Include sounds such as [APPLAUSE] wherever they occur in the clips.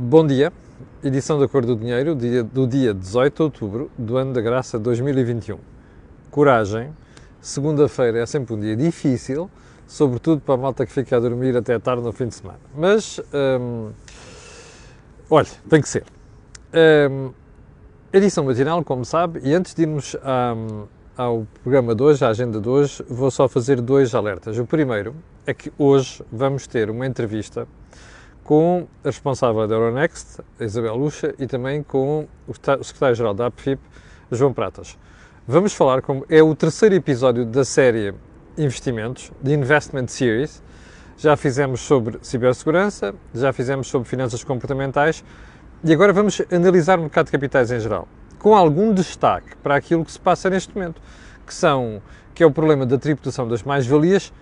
Bom dia, edição da Cor do Dinheiro dia, do dia 18 de outubro do ano da graça 2021. Coragem, segunda-feira é sempre um dia difícil, sobretudo para a malta que fica a dormir até tarde no fim de semana. Mas, hum, olha, tem que ser. Hum, edição matinal, como sabe, e antes de irmos hum, ao programa de hoje, à agenda de hoje, vou só fazer dois alertas. O primeiro é que hoje vamos ter uma entrevista com a responsável da Euronext, Isabel Lucha, e também com o secretário-geral da APFIP, João Pratas. Vamos falar como é o terceiro episódio da série Investimentos, de Investment Series. Já fizemos sobre cibersegurança, já fizemos sobre finanças comportamentais e agora vamos analisar o mercado de capitais em geral, com algum destaque para aquilo que se passa neste momento, que são que é o problema da tributação das mais-valias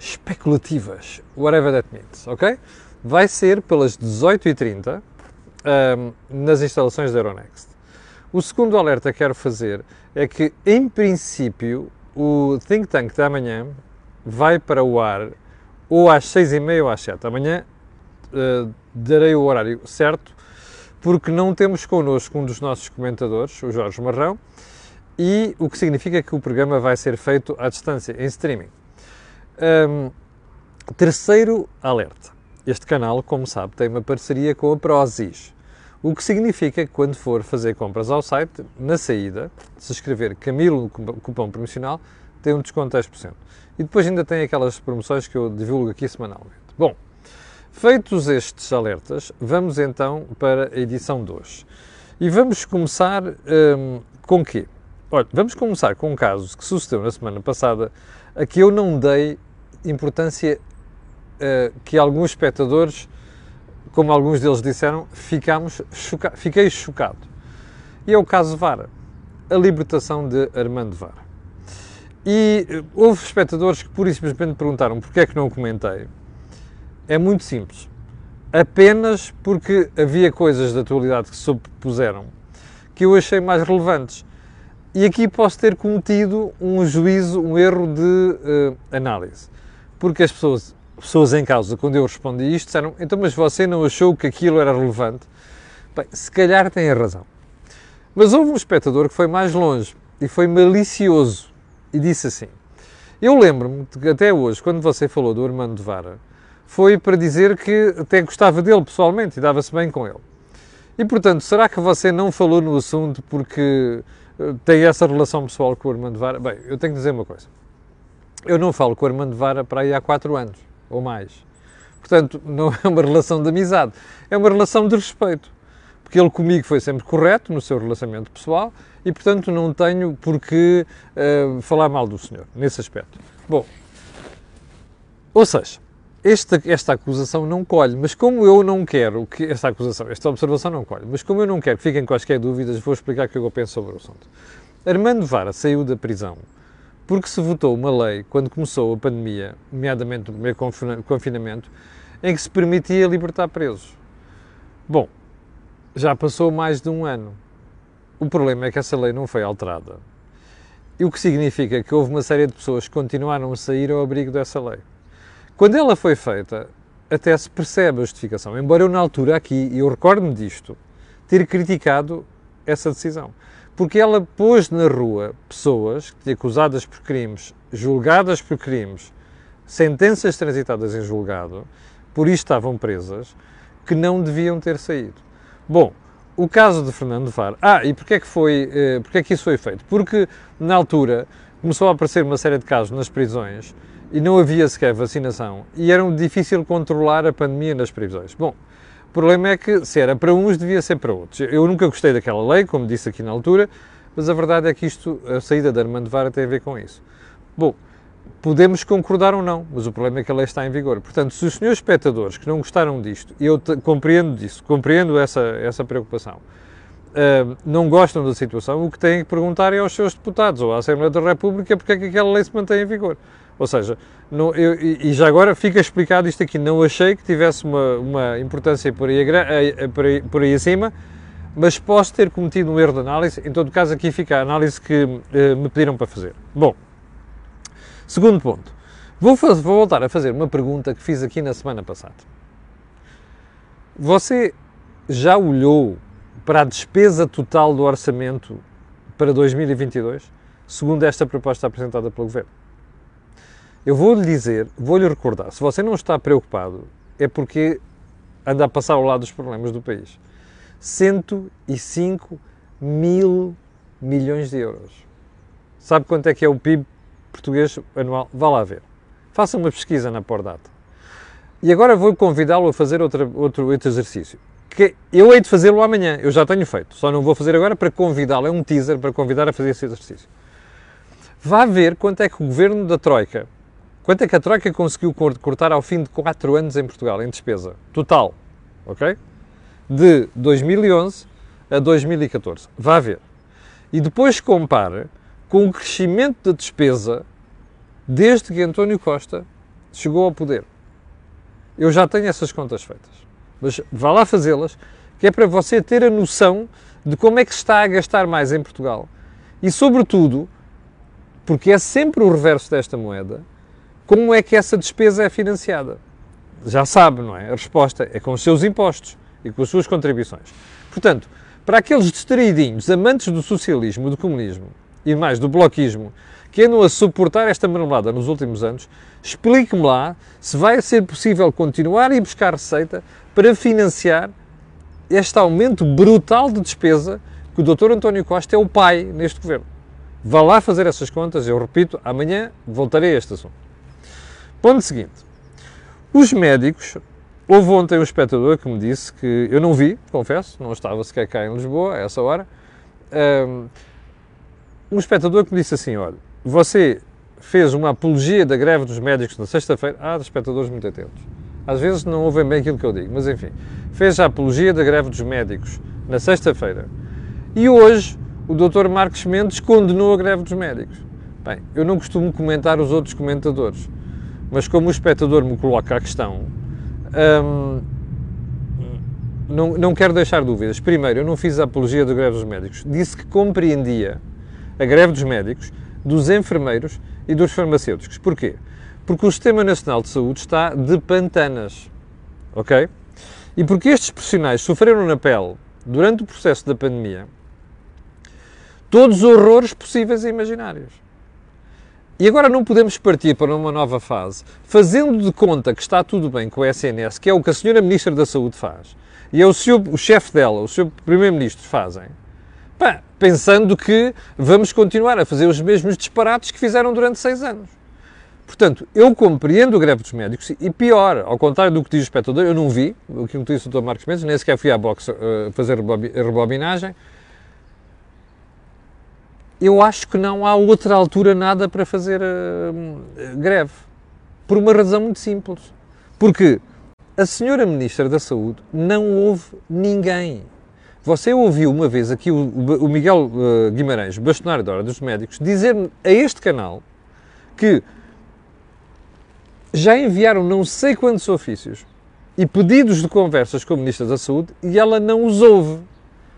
especulativas, whatever that means, ok? Vai ser pelas 18h30 um, nas instalações da Euronext. O segundo alerta que quero fazer é que, em princípio, o Think Tank da manhã vai para o ar ou às 6h30 ou às 7 Amanhã uh, darei o horário certo, porque não temos connosco um dos nossos comentadores, o Jorge Marrão, e o que significa que o programa vai ser feito à distância, em streaming. Um, terceiro alerta. Este canal, como sabe, tem uma parceria com a Prozis, o que significa que quando for fazer compras ao site, na saída, se escrever Camilo no cupom promocional, tem um desconto de 10%. E depois ainda tem aquelas promoções que eu divulgo aqui semanalmente. Bom, feitos estes alertas, vamos então para a edição de hoje. E vamos começar hum, com quê? Olha, vamos começar com um caso que sucedeu na semana passada, a que eu não dei importância que alguns espectadores, como alguns deles disseram, ficamos choca fiquei chocado. E é o caso Vara, a libertação de Armando Vara. E uh, houve espectadores que pura e simplesmente perguntaram porque é que não comentei. É muito simples. Apenas porque havia coisas da atualidade que se sobrepuseram que eu achei mais relevantes. E aqui posso ter cometido um juízo, um erro de uh, análise. Porque as pessoas pessoas em causa, quando eu respondi isto, disseram: então, mas você não achou que aquilo era relevante? Bem, se calhar tem a razão. Mas houve um espectador que foi mais longe e foi malicioso e disse assim: Eu lembro-me que até hoje, quando você falou do Armando de Vara, foi para dizer que até gostava dele pessoalmente e dava-se bem com ele. E portanto, será que você não falou no assunto porque eh, tem essa relação pessoal com o Armando Vara? Bem, eu tenho que dizer uma coisa. Eu não falo com o Armando Vara para aí há quatro anos ou mais. Portanto, não é uma relação de amizade, é uma relação de respeito. Porque ele comigo foi sempre correto no seu relacionamento pessoal e, portanto, não tenho por que uh, falar mal do senhor nesse aspecto. Bom, ou seja, esta, esta acusação não colhe, mas como eu não quero que esta acusação, esta observação não colhe, mas como eu não quero que fiquem quaisquer dúvidas, vou explicar o que eu penso sobre o assunto. Armando Vara saiu da prisão porque se votou uma lei, quando começou a pandemia, nomeadamente o primeiro confinamento, em que se permitia libertar presos. Bom, já passou mais de um ano. O problema é que essa lei não foi alterada. E o que significa que houve uma série de pessoas que continuaram a sair ao abrigo dessa lei. Quando ela foi feita, até se percebe a justificação. Embora eu, na altura, aqui, e eu recordo-me disto, ter criticado essa decisão porque ela pôs na rua pessoas acusadas por crimes, julgadas por crimes, sentenças transitadas em julgado, por isso estavam presas, que não deviam ter saído. Bom, o caso de Fernando Var. Ah, e porquê é que foi, eh, porquê é que isso foi feito? Porque na altura começou a aparecer uma série de casos nas prisões e não havia sequer vacinação e era difícil controlar a pandemia nas prisões. Bom, problema é que se era para uns, devia ser para outros. Eu nunca gostei daquela lei, como disse aqui na altura, mas a verdade é que isto, a saída da Armando Vara tem a ver com isso. Bom, podemos concordar ou não, mas o problema é que a lei está em vigor. Portanto, se os senhores espectadores que não gostaram disto, e eu compreendo disso, compreendo essa, essa preocupação, uh, não gostam da situação, o que têm que perguntar é aos seus deputados ou à Assembleia da República porque é que aquela lei se mantém em vigor. Ou seja, não, eu, e já agora fica explicado isto aqui, não achei que tivesse uma, uma importância por aí, por, aí, por aí acima, mas posso ter cometido um erro de análise, em todo caso aqui fica a análise que eh, me pediram para fazer. Bom, segundo ponto, vou, vou voltar a fazer uma pergunta que fiz aqui na semana passada. Você já olhou para a despesa total do orçamento para 2022, segundo esta proposta apresentada pelo Governo? Eu vou-lhe dizer, vou-lhe recordar, se você não está preocupado, é porque anda a passar ao lado dos problemas do país. 105 mil milhões de euros. Sabe quanto é que é o PIB português anual? Vá lá ver. Faça uma pesquisa na Pordata. E agora vou convidá-lo a fazer outra, outro, outro exercício. Que eu hei de fazê-lo amanhã, eu já tenho feito, só não vou fazer agora para convidá-lo, é um teaser para convidar a fazer esse exercício. Vá ver quanto é que o governo da Troika, quanto é que a Troika conseguiu cortar ao fim de 4 anos em Portugal, em despesa, total, ok? De 2011 a 2014. Vá ver. E depois compare com o crescimento da despesa desde que António Costa chegou ao poder. Eu já tenho essas contas feitas. Mas vá lá fazê-las, que é para você ter a noção de como é que se está a gastar mais em Portugal. E, sobretudo, porque é sempre o reverso desta moeda, como é que essa despesa é financiada? Já sabe, não é? A resposta é com os seus impostos e com as suas contribuições. Portanto, para aqueles distraidinhos, amantes do socialismo, do comunismo e mais do bloquismo, que andam a suportar esta marmelada nos últimos anos, explique-me lá se vai ser possível continuar ir buscar receita para financiar este aumento brutal de despesa que o Dr. António Costa é o pai neste governo. Vá lá fazer essas contas, eu repito, amanhã voltarei a este assunto. Ponto seguinte. Os médicos, houve ontem um espectador que me disse que eu não vi, confesso, não estava sequer cá em Lisboa a essa hora. Um espectador que me disse assim: olha, você fez uma apologia da greve dos médicos na sexta-feira. Ah, espectadores muito atentos. Às vezes não ouvem bem aquilo que eu digo, mas enfim. Fez a apologia da greve dos médicos na sexta-feira. E hoje o Dr. Marcos Mendes condenou a greve dos médicos. Bem, eu não costumo comentar os outros comentadores, mas como o espectador me coloca a questão, hum, não, não quero deixar dúvidas. Primeiro, eu não fiz a apologia da greve dos médicos. Disse que compreendia a greve dos médicos dos enfermeiros e dos farmacêuticos. Porquê? Porque o Sistema Nacional de Saúde está de pantanas, ok? E porque estes profissionais sofreram na pele, durante o processo da pandemia, todos os horrores possíveis e imaginários. E agora não podemos partir para uma nova fase, fazendo de conta que está tudo bem com o SNS, que é o que a senhora Ministra da Saúde faz, e é o, o chefe dela, o seu Primeiro-Ministro fazem, Pá, pensando que vamos continuar a fazer os mesmos disparates que fizeram durante seis anos. Portanto, eu compreendo a greve dos médicos e pior, ao contrário do que diz o espectador, eu não vi o que disse o Dr. Marcos Mendes, nem sequer fui à boxe uh, fazer rebobinagem. Eu acho que não há outra altura nada para fazer uh, greve. Por uma razão muito simples. Porque a senhora Ministra da Saúde não houve ninguém você ouviu uma vez aqui o, o Miguel uh, Guimarães, bastonário da Hora dos Médicos, dizer a este canal que já enviaram não sei quantos ofícios e pedidos de conversas com a Ministra da Saúde e ela não os ouve.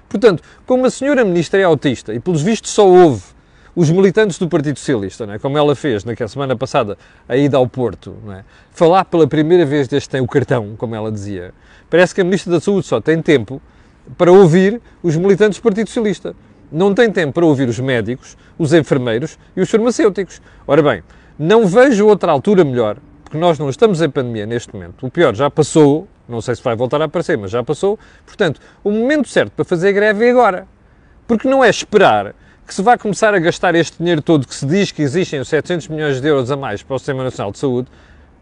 Portanto, como a senhora Ministra é autista e pelos vistos só ouve os militantes do Partido Socialista, é? como ela fez na semana passada, a ida ao Porto, é? falar pela primeira vez deste tem o cartão, como ela dizia, parece que a Ministra da Saúde só tem tempo para ouvir os militantes do Partido Socialista. Não tem tempo para ouvir os médicos, os enfermeiros e os farmacêuticos. Ora bem, não vejo outra altura melhor, porque nós não estamos em pandemia neste momento. O pior já passou, não sei se vai voltar a aparecer, mas já passou. Portanto, o momento certo para fazer greve é agora. Porque não é esperar que se vai começar a gastar este dinheiro todo que se diz que existem 700 milhões de euros a mais para o Sistema Nacional de Saúde,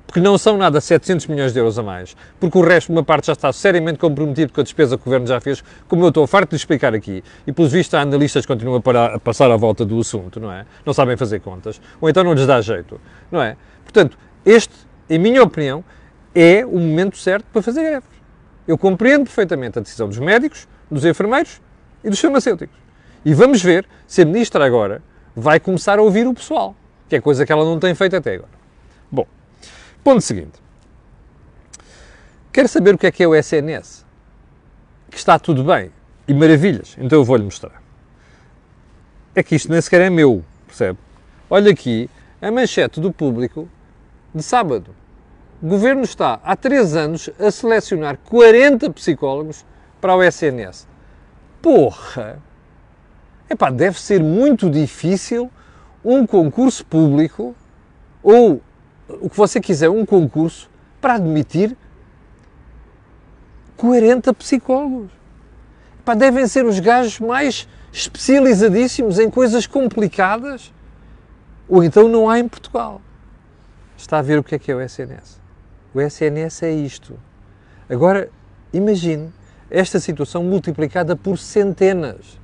porque não são nada 700 milhões de euros a mais, porque o resto, uma parte já está seriamente comprometido com a despesa que o Governo já fez, como eu estou farto de explicar aqui, e pelos vistos há analistas que continuam a, parar, a passar à volta do assunto, não é? Não sabem fazer contas, ou então não lhes dá jeito, não é? Portanto, este, em minha opinião, é o momento certo para fazer greves. Eu compreendo perfeitamente a decisão dos médicos, dos enfermeiros e dos farmacêuticos. E vamos ver se a Ministra agora vai começar a ouvir o pessoal, que é coisa que ela não tem feito até agora. Bom, Ponto seguinte. Quer saber o que é que é o SNS? Que está tudo bem e maravilhas. Então eu vou-lhe mostrar. É que isto nem sequer é meu, percebe? Olha aqui a manchete do público de sábado, O governo está há três anos a selecionar 40 psicólogos para o SNS. Porra! Epá, deve ser muito difícil um concurso público ou o que você quiser, um concurso para admitir 40 psicólogos. Epá, devem ser os gajos mais especializadíssimos em coisas complicadas ou então não há em Portugal. Está a ver o que é que é o SNS. O SNS é isto. Agora, imagine esta situação multiplicada por centenas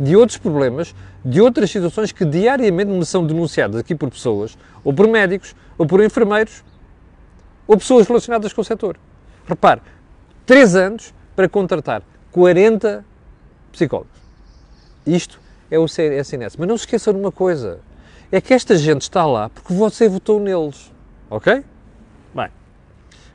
de outros problemas, de outras situações que diariamente me são denunciadas aqui por pessoas, ou por médicos, ou por enfermeiros, ou pessoas relacionadas com o setor. Repare, 3 anos para contratar 40 psicólogos. Isto é o SNS. Mas não se esqueçam de uma coisa: é que esta gente está lá porque você votou neles. Ok?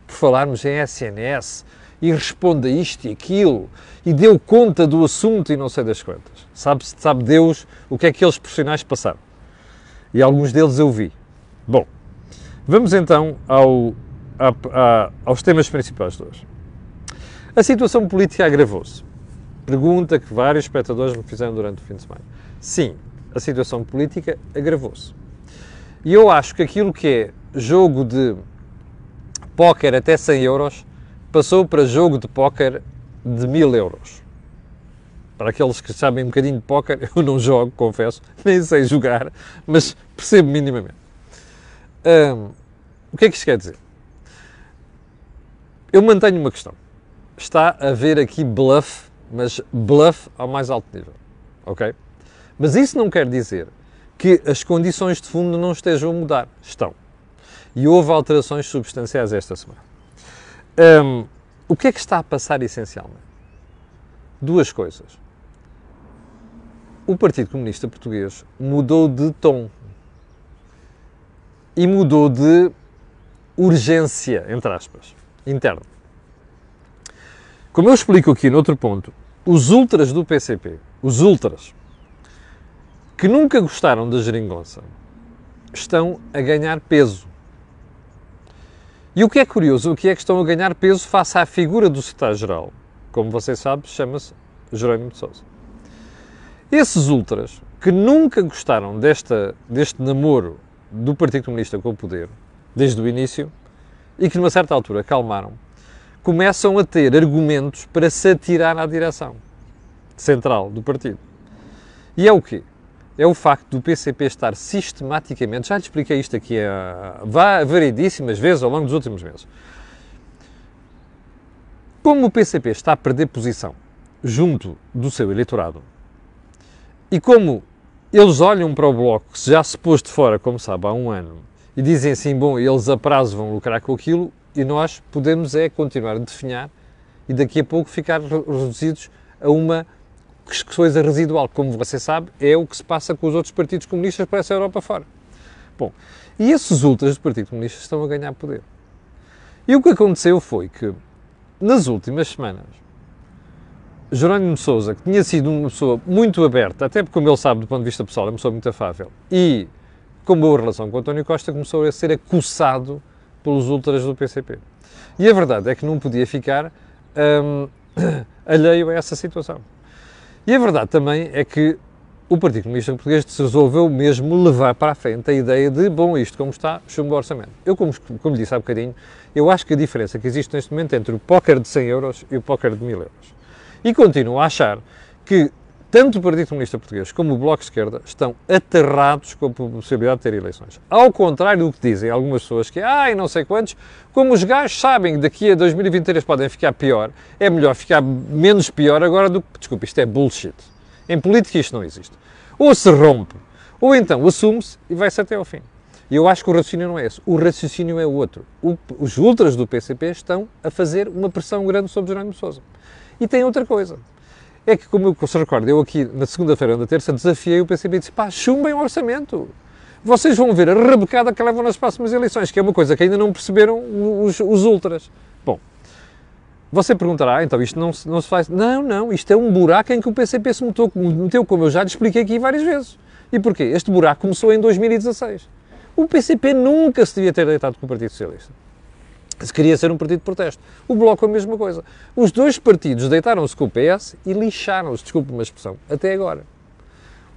Por falarmos em SNS e responda isto e aquilo e deu conta do assunto e não sei das quantas. Sabe, sabe Deus o que é que aqueles profissionais passaram. E alguns deles eu vi. Bom, vamos então ao, a, a, aos temas principais de hoje. A situação política agravou-se. Pergunta que vários espectadores me fizeram durante o fim de semana. Sim, a situação política agravou-se. E eu acho que aquilo que é jogo de póquer até 100 euros passou para jogo de póquer de 1000 euros. Para aqueles que sabem um bocadinho de póquer, [LAUGHS] eu não jogo, confesso, nem sei jogar, mas percebo minimamente. O que é que isto quer dizer? Eu mantenho uma questão. Está a haver aqui bluff, mas bluff ao mais alto nível. Ok? Mas isso não quer dizer que as condições de fundo não estejam a mudar. Estão. E houve alterações substanciais esta semana. Um, o que é que está a passar essencialmente? Duas coisas. O Partido Comunista Português mudou de tom e mudou de urgência, entre aspas, interna. Como eu explico aqui no outro ponto, os ultras do PCP, os ultras, que nunca gostaram da geringonça, estão a ganhar peso. E o que é curioso, o que é que estão a ganhar peso face à figura do secretário-geral? Como você sabe, chama-se Jerónimo de Sousa. Esses ultras, que nunca gostaram desta, deste namoro do Partido Comunista com o poder, desde o início, e que numa certa altura calmaram, começam a ter argumentos para se atirar à direção central do partido. E é o quê? É o facto do PCP estar sistematicamente, já lhe expliquei isto aqui a, variedíssimas vezes ao longo dos últimos meses. Como o PCP está a perder posição junto do seu eleitorado e como eles olham para o Bloco, que já se pôs de fora, como sabe, há um ano, e dizem assim, bom, eles a prazo vão lucrar com aquilo e nós podemos é continuar a definhar e daqui a pouco ficar reduzidos a uma coisa residual, como você sabe, é o que se passa com os outros partidos comunistas para essa Europa fora. Bom, e esses ultras do Partido Comunista estão a ganhar poder. E o que aconteceu foi que, nas últimas semanas, Jerónimo de Sousa, que tinha sido uma pessoa muito aberta, até porque, como ele sabe, do ponto de vista pessoal, é uma pessoa muito afável, e com boa relação com António Costa, começou a ser acossado pelos ultras do PCP. E a verdade é que não podia ficar hum, [COUGHS] alheio a essa situação. E a verdade também é que o Partido Comunista Português se resolveu mesmo levar para a frente a ideia de, bom, isto como está, chumbo orçamento. Eu, como, como disse há bocadinho, eu acho que a diferença que existe neste momento entre o póquer de 100 euros e o póquer de 1000 euros. E continuo a achar que tanto o Partido Comunista Português como o Bloco de Esquerda estão aterrados com a possibilidade de ter eleições. Ao contrário do que dizem algumas pessoas que, ai, não sei quantos, como os gajos sabem que daqui a 2023 podem ficar pior, é melhor ficar menos pior agora do que. Desculpe, isto é bullshit. Em política isto não existe. Ou se rompe, ou então assume-se e vai-se até ao fim. E eu acho que o raciocínio não é esse. O raciocínio é outro. O, os ultras do PCP estão a fazer uma pressão grande sobre Jerónimo Sousa. E tem outra coisa é que, como se recorda, eu aqui na segunda-feira ou na terça desafiei o PCP e disse: pá, chumbem o orçamento. Vocês vão ver a rebecada que levam nas próximas eleições, que é uma coisa que ainda não perceberam os, os ultras. Bom, você perguntará, ah, então isto não, não se faz. Não, não, isto é um buraco em que o PCP se meteu, meteu, como eu já lhe expliquei aqui várias vezes. E porquê? Este buraco começou em 2016. O PCP nunca se devia ter deitado com o Partido Socialista. Se queria ser um partido de protesto. O Bloco a mesma coisa. Os dois partidos deitaram-se com o PS e lixaram-se, desculpe uma expressão, até agora.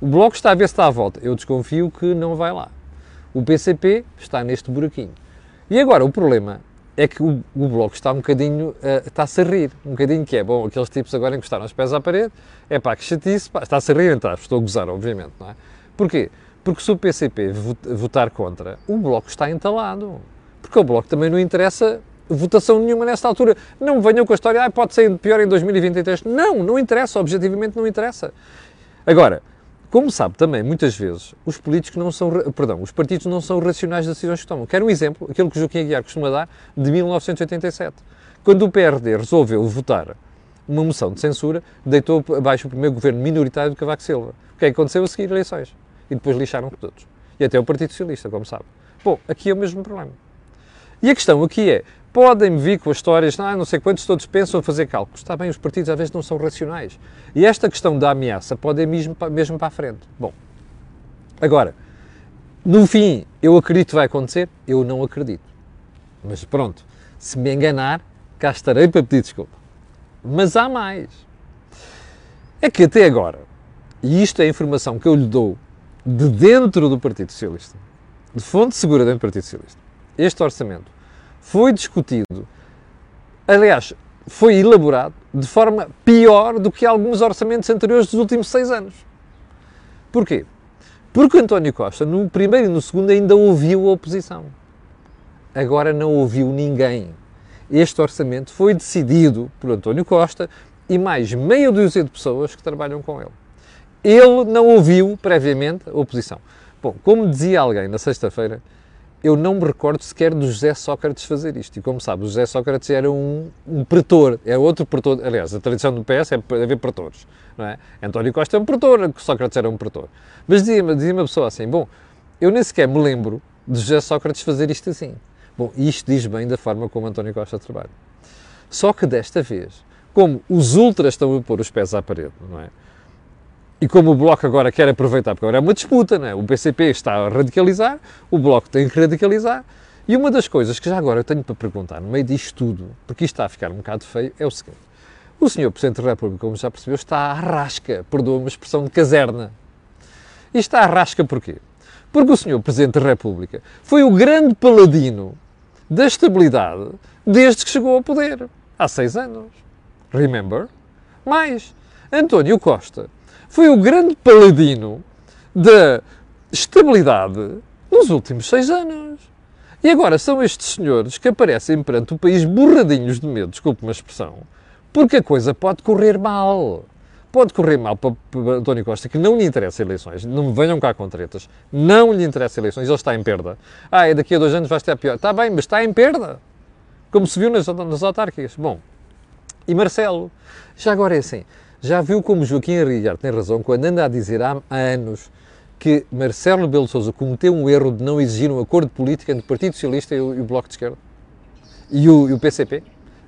O Bloco está a ver se está à volta. Eu desconfio que não vai lá. O PCP está neste buraquinho. E agora, o problema é que o, o Bloco está um bocadinho, uh, está-se a rir, um bocadinho que é, bom, aqueles tipos agora encostaram os pés à parede, é pá, que chatice, está-se a rir, então, estou a gozar, obviamente, não é? Porquê? Porque se o PCP votar contra, o Bloco está entalado. Porque ao Bloco também não interessa votação nenhuma nesta altura. Não venham com a história, ah, pode ser pior em 2023. Não, não interessa, objetivamente não interessa. Agora, como sabe também, muitas vezes, os políticos não são, perdão, os partidos não são racionais das decisões que tomam. Quero um exemplo, aquele que o Joaquim Aguiar costuma dar, de 1987. Quando o PRD resolveu votar uma moção de censura, deitou abaixo o primeiro governo minoritário do Cavaco Silva. O que é que aconteceu a seguir eleições? E depois lixaram todos. E até o Partido Socialista, como sabe. Bom, aqui é o mesmo problema. E a questão aqui é, podem vir com as histórias, ah, não sei quantos todos pensam fazer cálculos. Está bem, os partidos às vezes não são racionais. E esta questão da ameaça pode ir mesmo, mesmo para a frente. Bom, agora, no fim, eu acredito que vai acontecer? Eu não acredito. Mas pronto, se me enganar, cá estarei para pedir desculpa. Mas há mais. É que até agora, e isto é a informação que eu lhe dou de dentro do Partido Socialista, de fonte segura dentro do Partido Socialista, este orçamento foi discutido, aliás, foi elaborado de forma pior do que alguns orçamentos anteriores dos últimos seis anos. Porquê? Porque António Costa, no primeiro e no segundo, ainda ouviu a oposição. Agora não ouviu ninguém. Este orçamento foi decidido por António Costa e mais meia dúzia de pessoas que trabalham com ele. Ele não ouviu previamente a oposição. Bom, como dizia alguém na sexta-feira, eu não me recordo sequer do José Sócrates fazer isto. E como sabe, o José Sócrates era um, um pretor, é outro pretor. Aliás, a tradição do PS é haver pretores. Não é? António Costa é um pretor, Sócrates era um pretor. Mas dizia-me dizia uma pessoa assim: bom, eu nem sequer me lembro de José Sócrates fazer isto assim. Bom, isto diz bem da forma como António Costa trabalha. Só que desta vez, como os ultras estão a pôr os pés à parede, não é? E como o Bloco agora quer aproveitar, porque agora é uma disputa, né? o PCP está a radicalizar, o Bloco tem que radicalizar, e uma das coisas que já agora eu tenho para perguntar, no meio disto tudo, porque isto está a ficar um bocado feio, é o seguinte. O senhor Presidente da República, como já percebeu, está à rasca, perdoa uma expressão de caserna. E está à rasca porquê? Porque o senhor Presidente da República foi o grande paladino da estabilidade desde que chegou ao poder, há seis anos. Remember? Mais, António Costa foi o grande paladino da estabilidade nos últimos seis anos. E agora são estes senhores que aparecem perante o país borradinhos de medo, desculpe uma expressão, porque a coisa pode correr mal. Pode correr mal para, António Costa, que não lhe interessa eleições, não me venham cá com tretas, não lhe interessa eleições, ele está em perda. Ah, é daqui a dois anos vai estar pior. Está bem, mas está em perda. Como se viu nas, nas autárquicas. Bom, e Marcelo, já agora é assim, já viu como Joaquim Arrigar tem razão quando anda a dizer há, anos que Marcelo Rebelo de Sousa cometeu um erro de não exigir um acordo político entre o Partido Socialista e o, e o Bloco de Esquerda? E o, e o, PCP?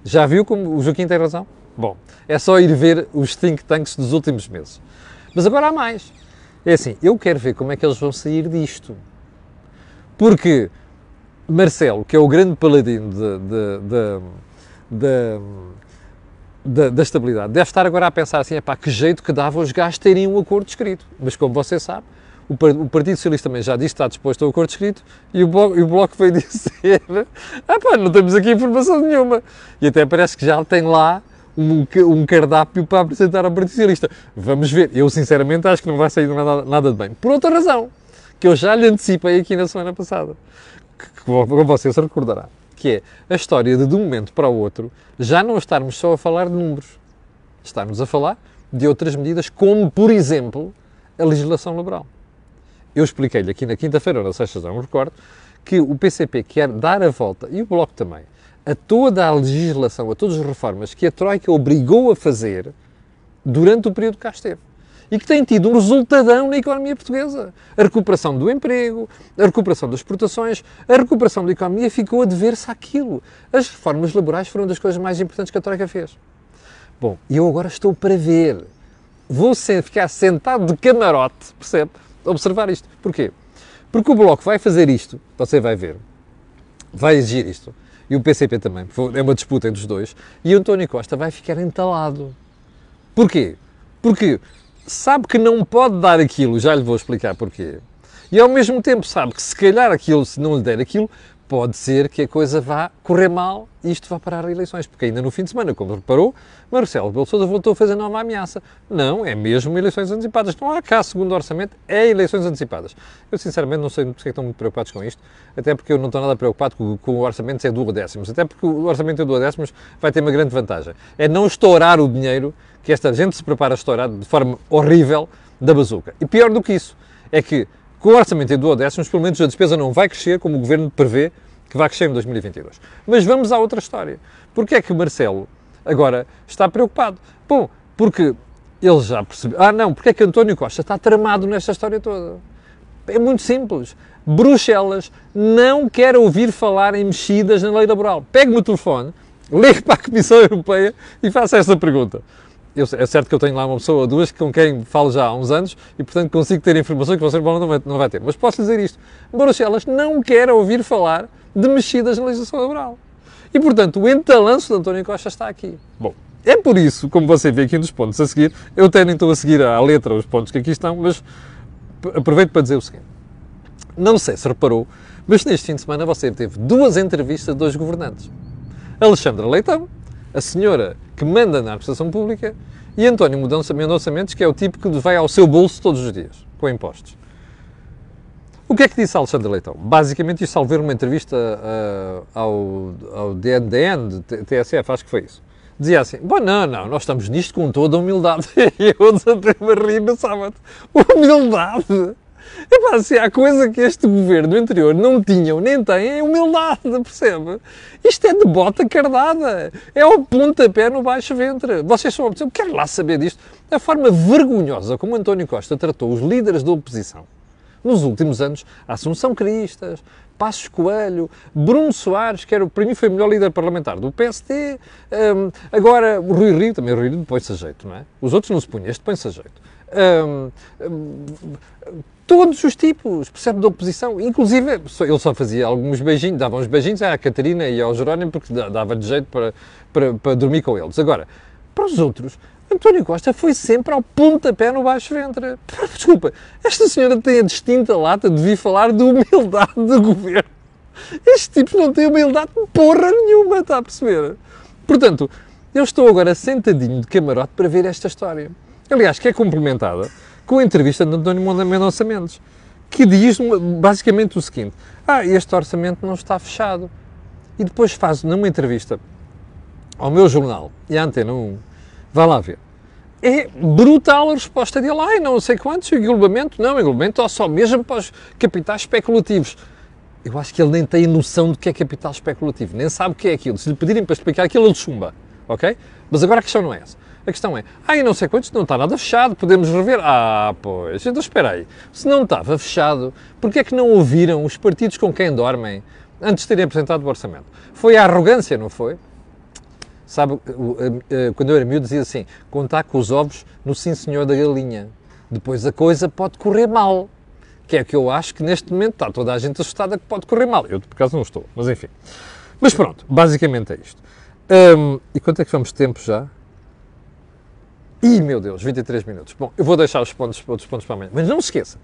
Já viu como o Joaquim tem razão? Bom, é só ir ver os think tanks dos últimos meses. Mas agora há mais. É assim, eu quero ver como é que eles vão sair disto. Porque Marcelo, que é o grande paladino de, de, de, de da, da, estabilidade. Deve estar agora a pensar assim, é pá, que jeito que dava os gajos terem um acordo escrito. Mas como você sabe, o, o Partido Socialista também já disse que está disposto ao acordo escrito e o Bloco, e o bloco veio [LAUGHS] dizer, ah pá, não temos aqui informação nenhuma. E até parece que já tem lá um, um cardápio para apresentar ao Partido Socialista. Vamos ver. Eu, sinceramente, acho que não vai sair nada, nada de bem. Por outra razão, que eu já lhe antecipei aqui na semana passada, que, que como você se recordará que é a história de, de um momento para o outro, já não estarmos só a falar de números, estarmos a falar de outras medidas, como, por exemplo, a legislação laboral. Eu expliquei-lhe aqui na quinta-feira, ou na sexta, já não recordo, que o PCP quer dar a volta, e o Bloco também, a toda a legislação, a todas as reformas que a Troika obrigou a fazer durante o período que cá esteve e que tem tido um resultadão na economia portuguesa. A recuperação do emprego, a recuperação das exportações, a recuperação da economia ficou a dever-se àquilo. As reformas laborais foram das coisas mais importantes que a Troika fez. Bom, e eu agora estou para ver. Vou ficar sentado de camarote, percebe? Observar isto. Porquê? Porque o Bloco vai fazer isto, você vai ver, vai exigir isto, e o PCP também, é uma disputa entre os dois, e António Costa vai ficar entalado. Porquê? Porque sabe que não pode dar aquilo, já lhe vou explicar porquê, e ao mesmo tempo sabe que se calhar aquilo, se não lhe der aquilo, pode ser que a coisa vá correr mal e isto vá parar eleições, porque ainda no fim de semana, como reparou, Marcelo Rebelo Sousa voltou a fazer nova ameaça. Não, é mesmo eleições antecipadas. Não há cá, segundo o orçamento, é eleições antecipadas. Eu, sinceramente, não sei porque estão muito preocupados com isto, até porque eu não estou nada preocupado com, com o orçamento ser duodécimos, até porque o orçamento em duodécimos vai ter uma grande vantagem. É não estourar o dinheiro que esta gente se prepara a estourar de forma horrível da bazuca. E pior do que isso, é que com o orçamento em duodécimos, pelo menos a despesa não vai crescer como o Governo prevê que vai crescer em 2022. Mas vamos à outra história. Porquê é que Marcelo agora está preocupado? Bom, porque ele já percebeu. Ah, não, porque é que António Costa está tramado nesta história toda? É muito simples. Bruxelas não quer ouvir falar em mexidas na lei laboral. Pegue-me o telefone, ligue para a Comissão Europeia e faça esta pergunta eu, é certo que eu tenho lá uma pessoa ou duas com quem falo já há uns anos e, portanto, consigo ter informações que você não vai, não vai ter. Mas posso dizer isto: Bruxelas não quer ouvir falar de mexidas na legislação laboral. E, portanto, o entalanço de António Costa está aqui. Bom, é por isso, como você vê aqui nos pontos a seguir, eu tenho então a seguir à letra os pontos que aqui estão, mas aproveito para dizer o seguinte. Não sei se reparou, mas neste fim de semana você teve duas entrevistas de dois governantes. Alexandra Leitão, a senhora que manda na administração pública, e António Mendonça Mendes, que é o tipo que vai ao seu bolso todos os dias, com impostos. O que é que disse Alexandre Leitão? Basicamente, isto ao ver uma entrevista uh, ao, ao DNDN, TSF, acho que foi isso. Dizia assim, bom, não, não, nós estamos nisto com toda a humildade. [LAUGHS] E eu desatei-me rir no sábado. Humildade? Epá, se há coisa que este governo anterior não tinha nem tem, é humildade, percebe? Isto é de bota cardada, é o pontapé no baixo ventre. Vocês são oposição, quero lá saber disto. A forma vergonhosa como António Costa tratou os líderes da oposição nos últimos anos, Assunção Cristas, Passos Coelho, Bruno Soares, que era, para mim foi o melhor líder parlamentar do PSD, um, agora o Rui Rio, também o Rui Rio põe-se a jeito, não é? Os outros não se punham, este põe-se a jeito. Um, um, todos os tipos, percebe, da oposição. Inclusive, ele só fazia alguns beijinhos, dava uns beijinhos à Catarina e ao Jerónimo porque dava-lhe jeito para, para, para dormir com eles. Agora, para os outros, António Costa foi sempre ao pontapé no baixo ventre. [LAUGHS] Desculpa, esta senhora tem a distinta lata de vir falar de humildade do governo. Estes tipos não têm humildade porra nenhuma, está a perceber? Portanto, eu estou agora sentadinho de camarote para ver esta história. Aliás, que é complementada com a entrevista de António Mendonça Mendes, que diz basicamente o seguinte: Ah, este orçamento não está fechado. E depois faz numa entrevista ao meu jornal e à Antena 1, vá lá ver. É brutal a resposta dele. Ai, não sei quantos, englobamento, não, englobamento só mesmo para os capitais especulativos. Eu acho que ele nem tem noção do que é capital especulativo, nem sabe o que é aquilo. Se lhe pedirem para explicar aquilo, ele chumba, ok? Mas agora a questão não é essa. A questão é, ah, e não sei quantos, não está nada fechado, podemos rever. Ah, pois, então espera aí. Se não estava fechado, porquê é que não ouviram os partidos com quem dormem antes de terem apresentado o orçamento? Foi a arrogância, não foi? Sabe, quando eu era miúdo dizia assim, contar com os ovos no sim senhor da galinha. Depois a coisa pode correr mal. Que é que eu acho que neste momento está toda a gente assustada que pode correr mal. Eu, por acaso, não estou, mas enfim. Mas pronto, basicamente é isto. Um, e quanto é que vamos de tempo já? Ih, meu Deus, 23 minutos. Bom, eu vou deixar os pontos, outros pontos para amanhã. Mas não se esqueça,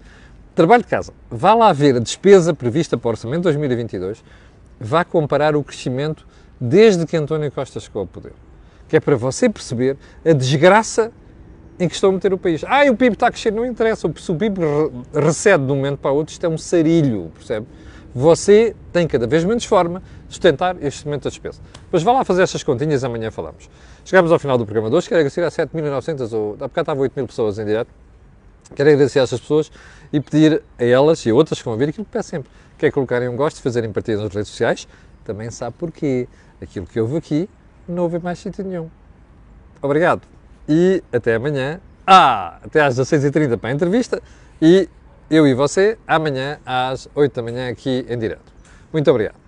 trabalho de casa. Vá lá ver a despesa prevista para o Orçamento 2022. Vá comparar o crescimento desde que António Costa chegou ao poder. Que é para você perceber a desgraça em que estão a meter o país. Ah, o PIB está a crescer, não interessa. Se o PIB recede de um momento para o outro, isto é um sarilho, percebe? Você tem cada vez menos forma sustentar este momento da despesa. Depois vá lá fazer estas continhas, amanhã falamos. Chegamos ao final do programa de hoje. Quero agradecer a 7.900 ou há bocado estava 8.000 pessoas em direto. Quero agradecer a estas pessoas e pedir a elas e a outras que vão ver aquilo que peço sempre, que é colocarem um gosto, fazerem partida nas redes sociais. Também sabe porquê. Aquilo que houve aqui não houve mais sítio nenhum. Obrigado e até amanhã. Ah, até às 16h30 para a entrevista e eu e você amanhã às 8 da manhã aqui em direto. Muito obrigado.